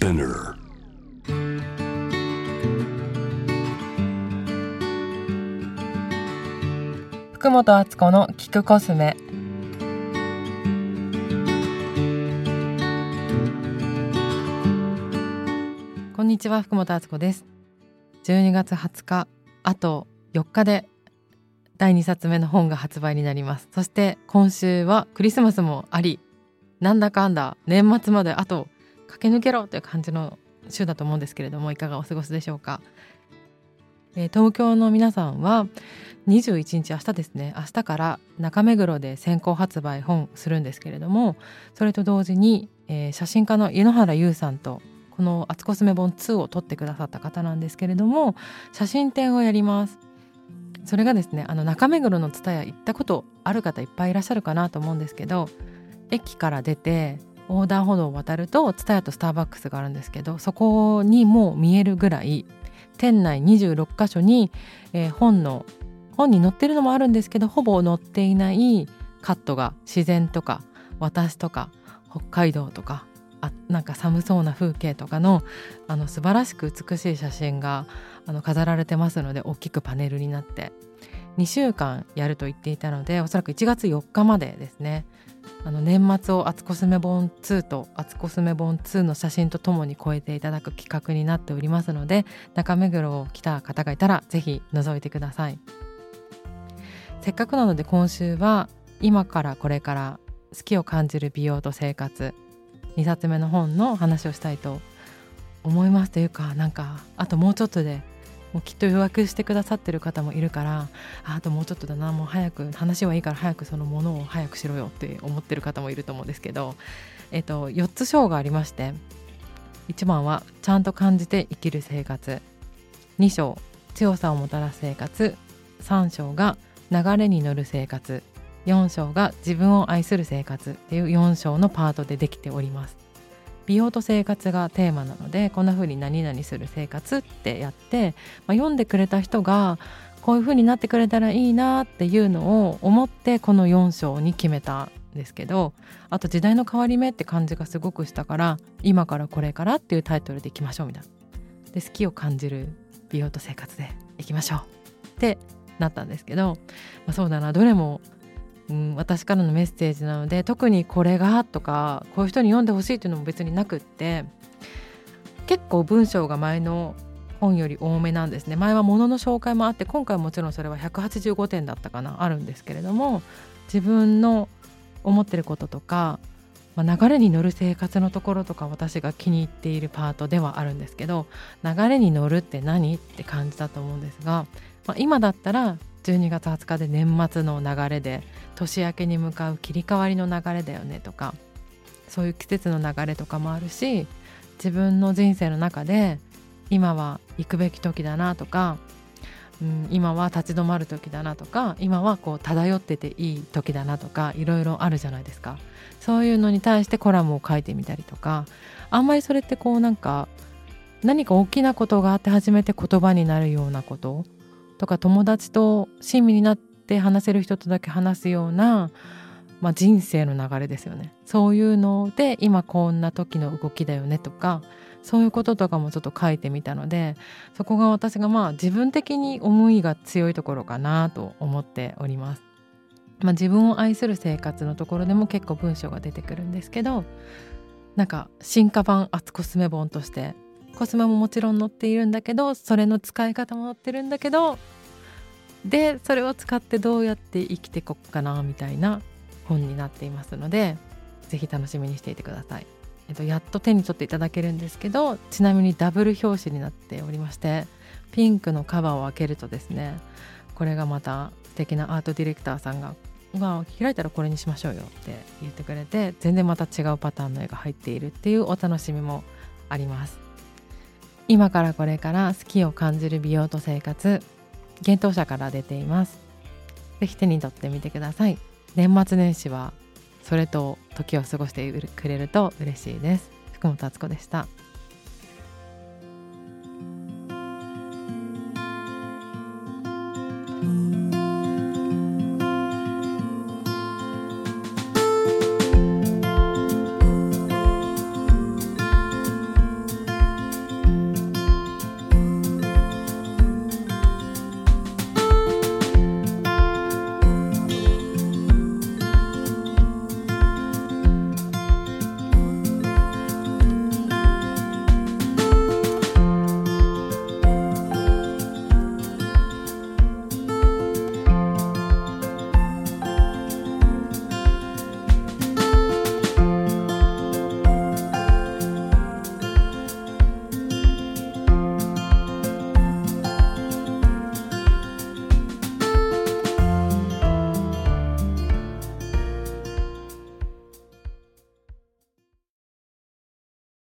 Spinner. 福本敦子の聞くコスメこんにちは福本敦子です12月20日あと4日で第2冊目の本が発売になりますそして今週はクリスマスもありなんだかんだ年末まであと駆け抜けろという感じの週だと思うんですけれどもいかがお過ごしでしょうか、えー東京の皆さんは21日明日ですね。明日から中目黒で先行発売本するんですけれどもそれと同時に、えー写真家の井ノ原優さんとこの「アツコスメ本2」を撮ってくださった方なんですけれども写真展をやります。それがですねあの中目黒の蔦屋行ったことある方いっぱいいらっしゃるかなと思うんですけど駅から出て横断歩道を渡ると蔦屋とスターバックスがあるんですけどそこにもう見えるぐらい店内26箇所に、えー本の本に載ってるのもあるんですけどほぼ載っていないカットが自然とか私とか北海道とかあなんか寒そうな風景とかのあの素晴らしく美しい写真があの飾られてますので大きくパネルになって。2週間やると言っていたのでおそらく1月4日までですね。あの年末を「アツコスメ本2」と「アツコスメ本2」の写真とともに超えていただく企画になっておりますので中目黒を来た方がいたらぜひ覗いてください。せっかくなので今週は今からこれから好きを感じる美容と生活2冊目の本の話をしたいと思いますというかなんかあともうちょっとでもうきっと予約してくださってる方もいるからあともうちょっとだなもう早く話はいいから早くそのものを早くしろよって思ってる方もいると思うんですけど、えっと、4つ章がありまして1番はちゃんと感じて生きる生活。2章強さをもたらす生活。3章が流れに乗る生活。4章が自分を愛する生活っていう4章のパートでできております。美容と生活がテーマなのでこんな風に何々する生活ってやって、まあ、読んでくれた人がこういう風になってくれたらいいなっていうのを思ってこの4章に決めたんですけどあと時代の変わり目って感じがすごくしたから今からこれからっていうタイトルでいきましょうみたいな。で好きを感じる美容と生活でいきましょうってなったんですけど、まあ、そうだなどれも、うん、私からのメッセージなので特にこれがとかこういう人に読んでほしいっていうのも別になくって結構文章が前の本より多めなんですね。前は物の紹介もあって今回もちろんそれは185点だったかなあるんですけれども自分の思ってることとか、まあ、流れに乗る生活のところとか私が気に入っているパートではあるんですけど流れに乗るって何って感じだと思うんですが、まあ、今だったら12月20日で年末の流れで年明けに向かう切り替わりの流れだよねとかそういう季節の流れとかもあるし自分の人生の中で今は行くべき時だなとか、うん、今は立ち止まる時だなとか今はこう漂ってていい時だなとかいろいろあるじゃないですか。そういうのに対してコラムを書いてみたりとかあんまりそれってこうなんか何か大きなことがあって初めて言葉になるようなこととか友達と親身になって話せる人とだけ話すような、まあ、人生の流れですよねそういうので今こんな時の動きだよねとかそういうこととかもちょっと書いてみたのでそこが私がまあ自分的に思いが強いところかなと思っております。まあ、自分を愛する生活のところでも結構文章が出てくるんですけどなんか進化版アツコスメ本としてコスメももちろん載っているんだけどそれの使い方も載ってるんだけどでそれを使ってどうやって生きてこっかなみたいな本になっていますので是非楽しみにしていてください。えっと、やっと手に取っていただけるんですけどちなみにダブル表紙になっておりましてピンクのカバーを開けるとですねこれがまた素敵なアートディレクターさんが「まあ、開いたらこれにしましょうよ」って言ってくれて全然また違うパターンの絵が入っているっていうお楽しみもあります今からこれから好きを感じる美容と生活幻冬舎から出ています。ぜひ手に取ってみてください。年末年始はそれと時を過ごしてくれると嬉しいです。福本敦子でした。